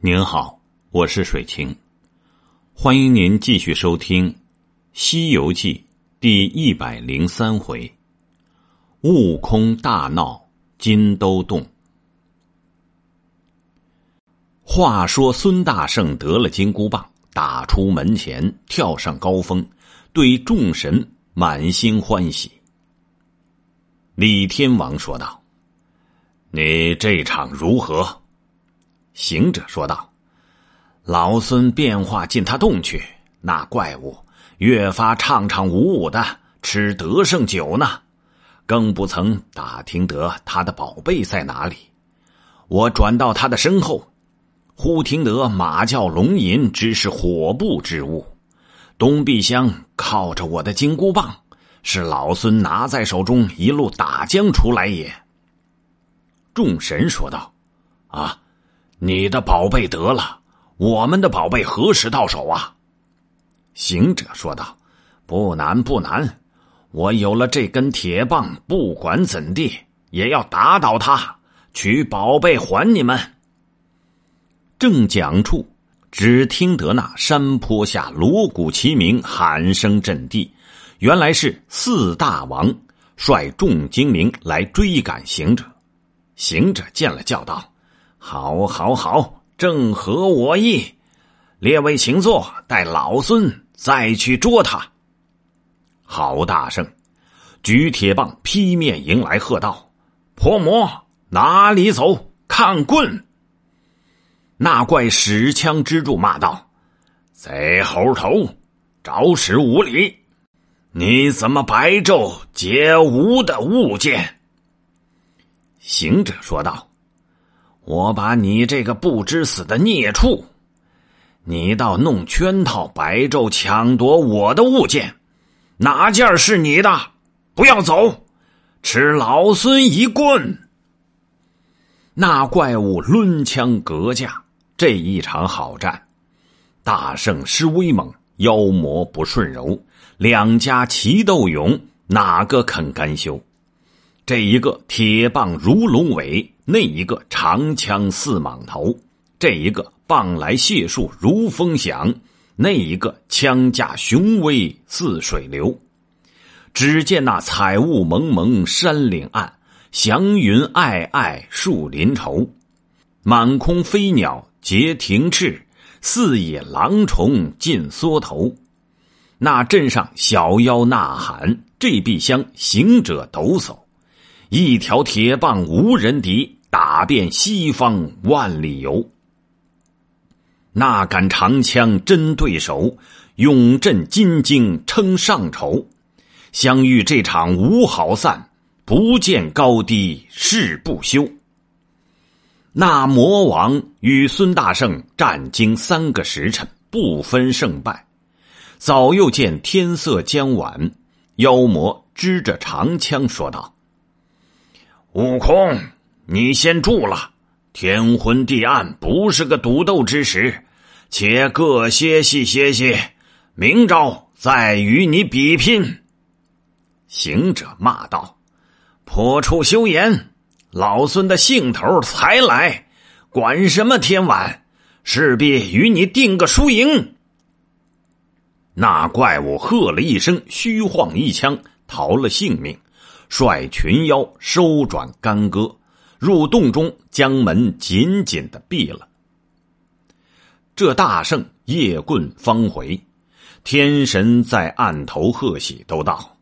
您好，我是水清，欢迎您继续收听《西游记》第一百零三回：悟空大闹金兜洞。话说孙大圣得了金箍棒，打出门前，跳上高峰，对众神满心欢喜。李天王说道：“你这场如何？”行者说道：“老孙变化进他洞去，那怪物越发畅畅舞舞的吃得胜酒呢，更不曾打听得他的宝贝在哪里。我转到他的身后，忽听得马叫龙吟，只是火布之物。东壁厢靠着我的金箍棒，是老孙拿在手中一路打将出来也。”众神说道：“啊。”你的宝贝得了，我们的宝贝何时到手啊？行者说道：“不难不难，我有了这根铁棒，不管怎地也要打倒他，取宝贝还你们。”正讲处，只听得那山坡下锣鼓齐鸣，喊声震地。原来是四大王率众精灵来追赶行者。行者见了，叫道。好，好，好，正合我意。列位请坐，待老孙再去捉他。郝大圣举铁棒劈面迎来，喝道：“泼魔哪里走？看棍！”那怪使枪支柱，骂道：“贼猴头，着实无礼！你怎么白昼劫吾的物件？”行者说道。我把你这个不知死的孽畜，你倒弄圈套，白昼抢夺我的物件，哪件是你的？不要走，吃老孙一棍！那怪物抡枪格架，这一场好战，大圣施威猛，妖魔不顺柔，两家齐斗勇，哪个肯甘休？这一个铁棒如龙尾。那一个长枪似蟒头，这一个棒来解数如风响，那一个枪架雄威似水流。只见那彩雾蒙蒙山岭暗，祥云霭霭树林稠。满空飞鸟皆停翅，四野狼虫尽缩头。那镇上小妖呐喊，这壁厢行者抖擞，一条铁棒无人敌。打遍西方万里游，那杆长枪真对手，勇震金睛称上筹。相遇这场无好散，不见高低誓不休。那魔王与孙大圣战经三个时辰，不分胜败。早又见天色将晚，妖魔支着长枪说道：“悟空。”你先住了，天昏地暗，不是个赌斗之时，且各歇息歇息，明朝再与你比拼。行者骂道：“破处休言！老孙的兴头才来，管什么天晚，势必与你定个输赢。”那怪物喝了一声，虚晃一枪，逃了性命，率群妖收转干戈。入洞中，将门紧紧的闭了。这大圣夜棍方回，天神在案头贺喜，都道：“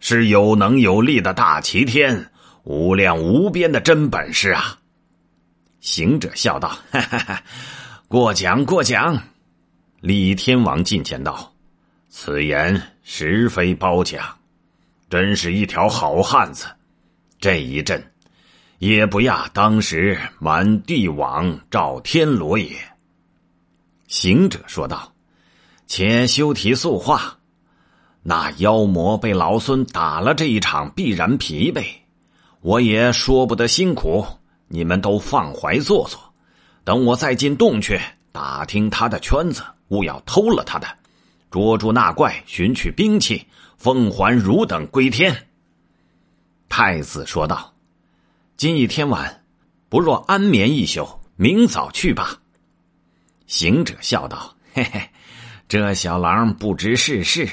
是有能有力的大齐天，无量无边的真本事啊！”行者笑道：“哈哈哈，过奖过奖。”李天王近前道：“此言实非褒奖，真是一条好汉子。这一阵。”也不亚当时满地网赵天罗也。行者说道：“且休提素话，那妖魔被老孙打了这一场，必然疲惫。我也说不得辛苦，你们都放怀坐坐，等我再进洞去打听他的圈子，勿要偷了他的，捉住那怪，寻取兵器，奉还汝等归天。”太子说道。今已天晚，不若安眠一宿，明早去吧。行者笑道：“嘿嘿，这小狼不知世事，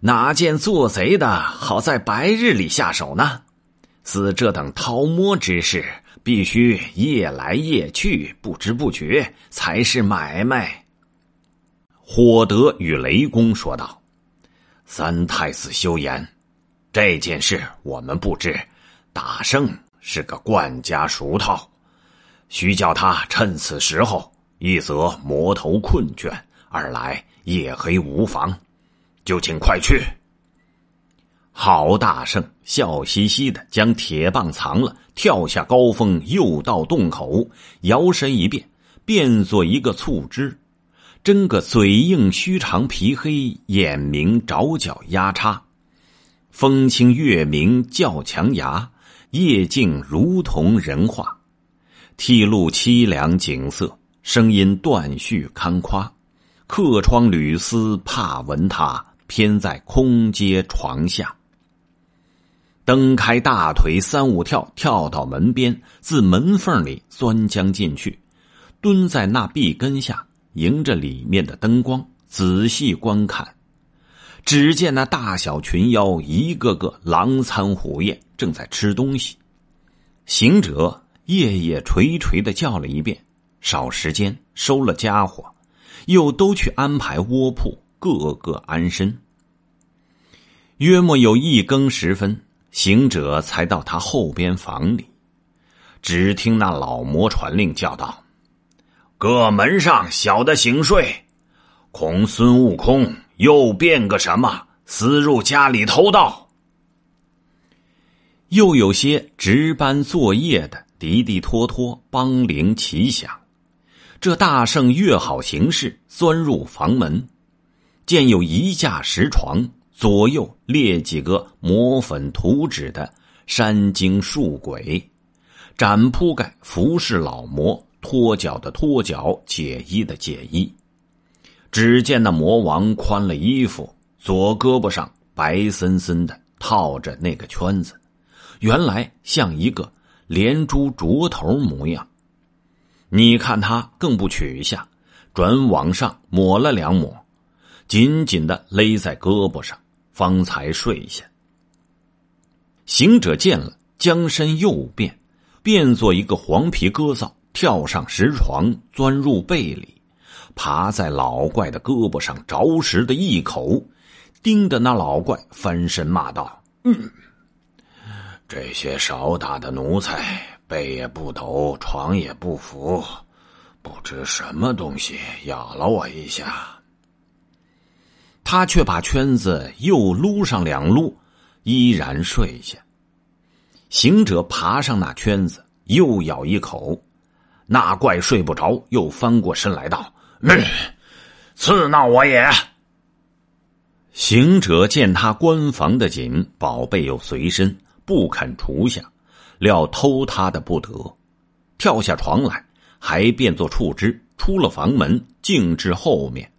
哪见做贼的好在白日里下手呢？似这等偷摸之事，必须夜来夜去，不知不觉才是买卖。”火德与雷公说道：“三太子休言，这件事我们不知。大圣是个惯家熟套，需叫他趁此时候。”一则魔头困倦，二来夜黑无妨，就请快去。郝大圣笑嘻嘻的将铁棒藏了，跳下高峰，又到洞口，摇身一变，变作一个醋汁，真个嘴硬须长皮黑，眼明爪角压叉，风清月明叫强牙，夜静如同人话，剃露凄凉景色。声音断续堪夸，客窗屡思怕闻他，偏在空阶床下。蹬开大腿三五跳，跳到门边，自门缝里钻将进去，蹲在那壁根下，迎着里面的灯光仔细观看。只见那大小群妖一个个狼餐虎咽，正在吃东西。行者夜夜垂垂的叫了一遍。少时间收了家伙，又都去安排窝铺，个个安身。约莫有一更时分，行者才到他后边房里，只听那老魔传令叫道：“各门上小的醒睡，恐孙悟空又变个什么，私入家里偷盗。”又有些值班作业的嘀嘀拖拖帮铃齐响。这大圣越好行事，钻入房门，见有一架石床，左右列几个抹粉涂纸的山精树鬼，展铺盖服侍老魔，脱脚的脱脚，解衣的解衣。只见那魔王宽了衣服，左胳膊上白森森的套着那个圈子，原来像一个连珠镯头模样。你看他更不取下，转往上抹了两抹，紧紧的勒在胳膊上，方才睡下。行者见了，将身又变，变作一个黄皮鸽子，跳上石床，钻入被里，爬在老怪的胳膊上，着实的一口，盯着那老怪翻身骂道：“嗯，这些少打的奴才。”背也不抖，床也不扶，不知什么东西咬了我一下。他却把圈子又撸上两撸，依然睡下。行者爬上那圈子，又咬一口，那怪睡不着，又翻过身来道：“刺闹我也。”行者见他关房的紧，宝贝又随身，不肯除下。料偷他的不得，跳下床来，还变作触枝，出了房门，径至后面，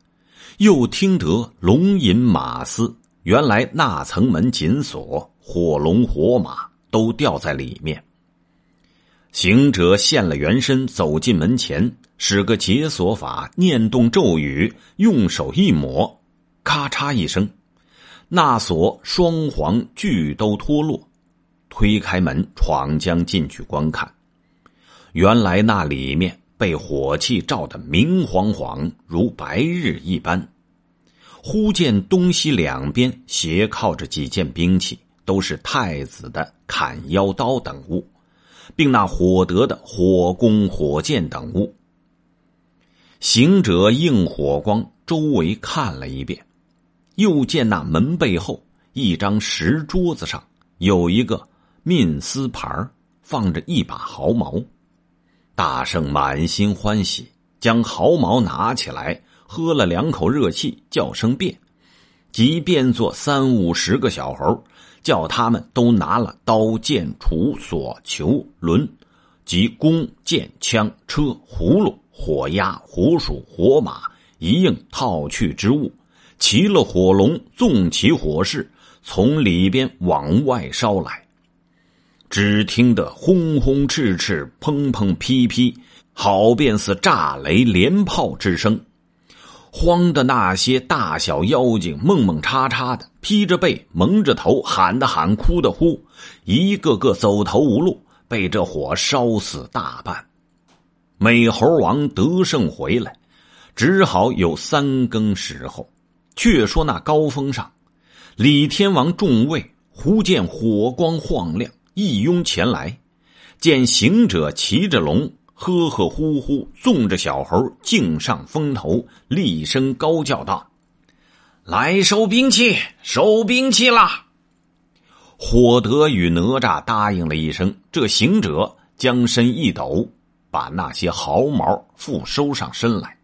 又听得龙吟马嘶。原来那层门紧锁，火龙火马都吊在里面。行者现了原身，走进门前，使个解锁法，念动咒语，用手一抹，咔嚓一声，那锁双簧俱都脱落。推开门，闯将进去观看。原来那里面被火气照得明晃晃，如白日一般。忽见东西两边斜靠着几件兵器，都是太子的砍腰刀等物，并那火德的火弓、火箭等物。行者应火光周围看了一遍，又见那门背后一张石桌子上有一个。面丝盘放着一把毫毛，大圣满心欢喜，将毫毛拿起来，喝了两口热气，叫声变，即变作三五十个小猴，叫他们都拿了刀剑杵锁球轮，及弓箭枪车葫芦火鸭火鼠火马一应套去之物，骑了火龙，纵起火势，从里边往外烧来。只听得轰轰赤赤、砰砰劈劈，好便似炸雷连炮之声。慌的那些大小妖精，蒙蒙叉叉的，披着背，蒙着头，喊的喊，哭的哭，一个个走投无路，被这火烧死大半。美猴王得胜回来，只好有三更时候。却说那高峰上，李天王众位忽见火光晃亮，一拥前来，见行者骑着龙。呵呵呼呼，纵着小猴，径上峰头，厉声高叫道：“来收兵器，收兵器啦！”火德与哪吒答应了一声，这行者将身一抖，把那些毫毛复收上身来。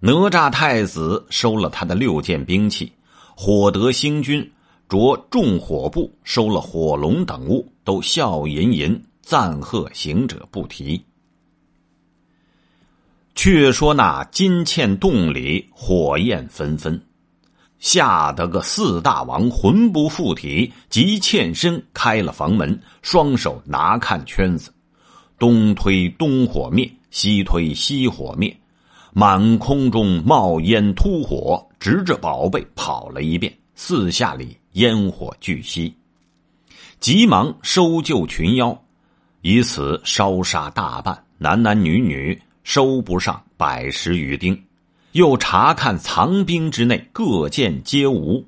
哪吒太子收了他的六件兵器，火德星君着众火布收了火龙等物，都笑吟吟赞贺行者不提。却说那金嵌洞里火焰纷纷，吓得个四大王魂不附体，急欠身开了房门，双手拿看圈子，东推东火灭，西推西火灭，满空中冒烟突火，直着宝贝跑了一遍，四下里烟火俱熄，急忙收救群妖，以此烧杀大半，男男女女。收不上百十余丁，又查看藏兵之内，各见皆无。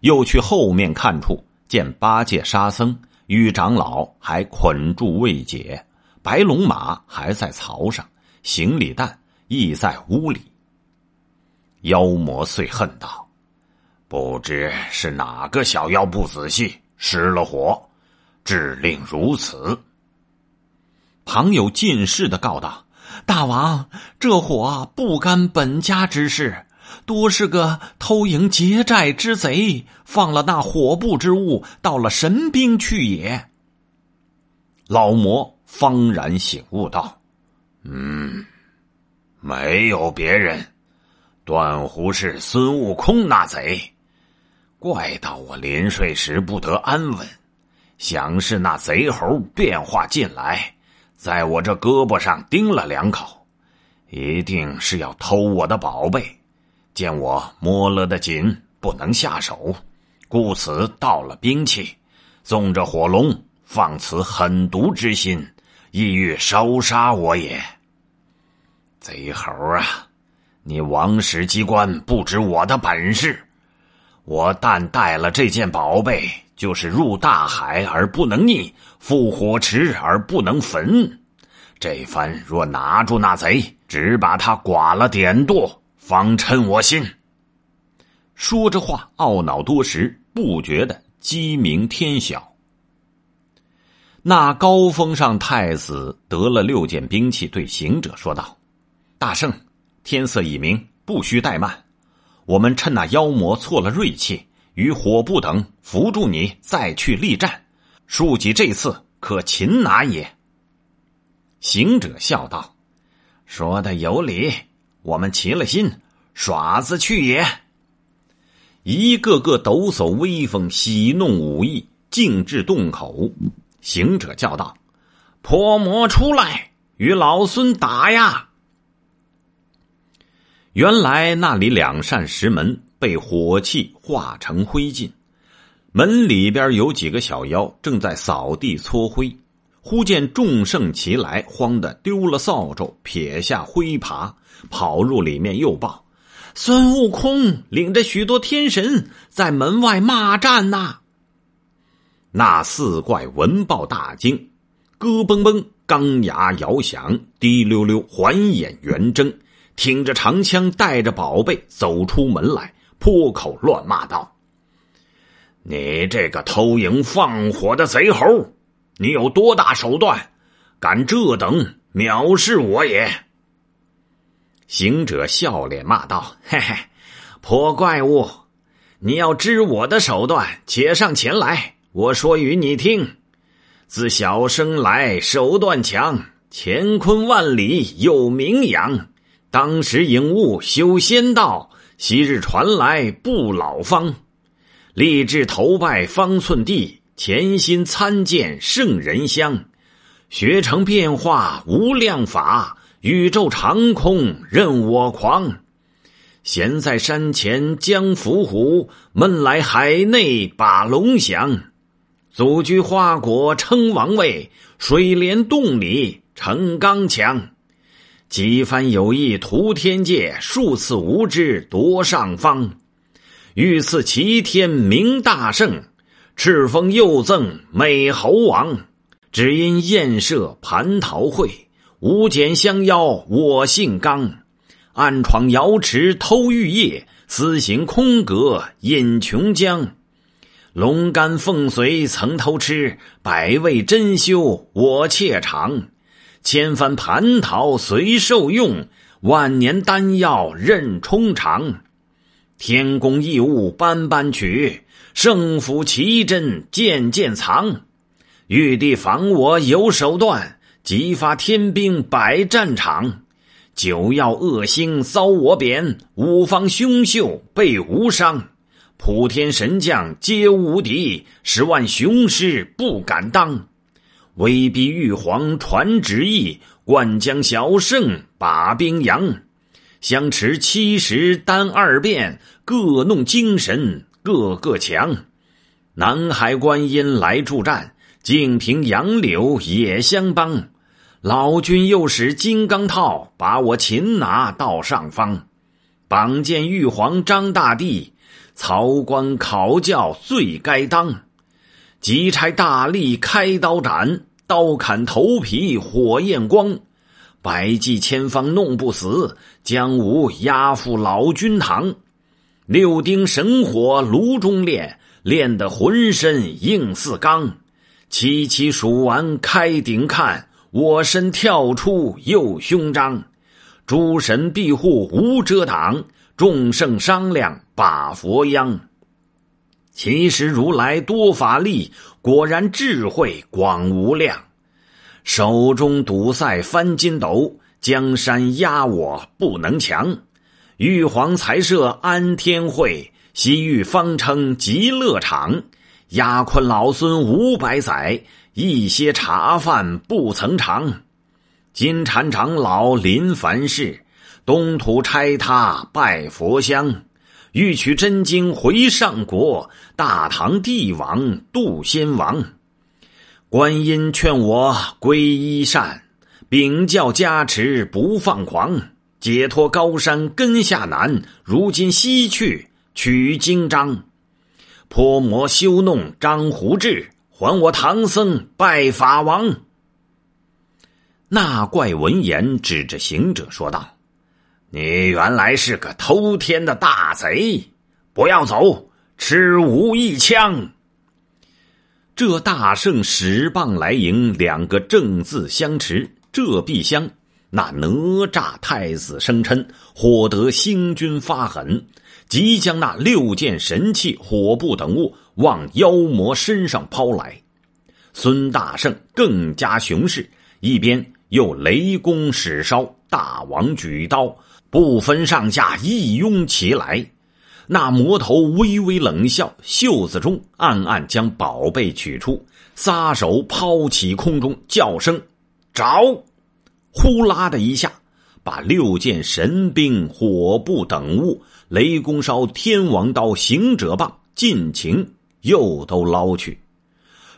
又去后面看处，见八戒、沙僧与长老还捆住未解，白龙马还在槽上，行李担亦在屋里。妖魔遂恨道：“不知是哪个小妖不仔细失了火，致令如此。”旁有进士的告道。大王，这火不干本家之事，多是个偷营劫寨之贼放了那火布之物，到了神兵去也。老魔方然醒悟道：“嗯，没有别人，断乎是孙悟空那贼。怪到我临睡时不得安稳，想是那贼猴变化进来。”在我这胳膊上叮了两口，一定是要偷我的宝贝。见我摸了的紧，不能下手，故此盗了兵器，纵着火龙，放此狠毒之心，意欲烧杀我也。贼猴啊，你王室机关不知我的本事，我但带了这件宝贝。就是入大海而不能溺，覆火池而不能焚。这番若拿住那贼，只把他剐了点剁，方称我心。说着话，懊恼多时，不觉得鸡鸣天晓。那高峰上太子得了六件兵器，对行者说道：“大圣，天色已明，不需怠慢，我们趁那妖魔错了锐气。”与火不等扶住你，再去力战，庶几这次可擒拿也。行者笑道：“说的有理，我们齐了心，耍子去也。”一个个抖擞威风，喜弄武艺，径至洞口。行者叫道：“泼魔出来，与老孙打呀！”原来那里两扇石门。被火气化成灰烬，门里边有几个小妖正在扫地搓灰。忽见众圣齐来，慌得丢了扫帚，撇下灰耙，跑入里面又报：孙悟空领着许多天神在门外骂战呐！那四怪闻报大惊，咯嘣嘣，钢牙摇响，滴溜溜环眼圆睁，挺着长枪，带着宝贝走出门来。破口乱骂道：“你这个偷营放火的贼猴，你有多大手段，敢这等藐视我也？”行者笑脸骂道：“ 嘿嘿，破怪物，你要知我的手段，且上前来，我说与你听。自小生来手段强，乾坤万里有名扬。当时引悟修仙道。”昔日传来不老方，立志投拜方寸地，潜心参见圣人香，学成变化无量法，宇宙长空任我狂。闲在山前将伏虎，闷来海内把龙翔。祖居花果称王位，水帘洞里成刚强。几番有意图天界，数次无知夺上方。欲赐齐天名大圣，敕封又赠美猴王。只因宴设蟠桃会，无减相邀我姓刚。暗闯瑶池偷玉液，私行空阁饮琼浆。龙肝凤髓曾偷吃，百味珍馐我妾尝。千番蟠桃随受用，万年丹药任充尝。天宫异物般般取，圣府奇珍件件藏。玉帝防我有手段，激发天兵百战场。九曜恶星遭我贬，五方凶秀被无伤。普天神将皆无敌，十万雄师不敢当。威逼玉皇传旨意，灌江小圣把兵扬。相持七十单二变，各弄精神个个强。南海观音来助战，净平杨柳也相帮。老君又使金刚套把我擒拿到上方，绑见玉皇张大帝，曹官考教最该当，急差大力开刀斩，刀砍头皮火焰光，百计千方弄不死，将吾押赴老君堂，六丁神火炉中炼，炼得浑身硬似钢，七七数完开顶看。我身跳出又胸张，诸神庇护无遮挡，众圣商量把佛央。其实如来多法力，果然智慧广无量。手中堵塞翻筋斗，江山压我不能强。玉皇才设安天会，西域方称极乐场，压困老孙五百载。一些茶饭不曾尝，金蝉长老临凡世，东土拆他拜佛香，欲取真经回上国，大唐帝王渡仙王。观音劝我皈依善，禀教加持不放狂，解脱高山根下难，如今西去取经章，泼魔修弄张胡志。还我唐僧拜法王。那怪闻言，指着行者说道：“你原来是个偷天的大贼，不要走，吃吾一枪。”这大圣使棒来迎，两个正字相持。这必相，那哪吒太子生嗔，火得星君发狠，即将那六件神器、火布等物。往妖魔身上抛来，孙大圣更加雄势，一边又雷公使烧，大王举刀，不分上下一拥起来。那魔头微微冷笑，袖子中暗暗将宝贝取出，撒手抛起空中，叫声“着”，呼啦的一下，把六件神兵、火布等物、雷公烧、天王刀、行者棒尽情。又都捞去，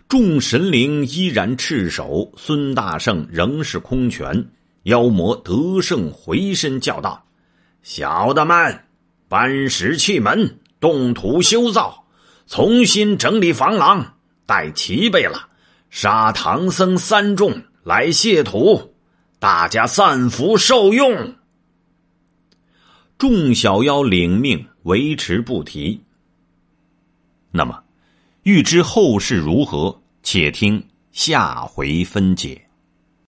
众神灵依然赤手，孙大圣仍是空拳。妖魔得胜回身叫道：“小的们，搬石砌门，动土修造，重新整理房廊，待齐备了，杀唐僧三众来谢土，大家散福受用。”众小妖领命，维持不提。那么。欲知后事如何，且听下回分解。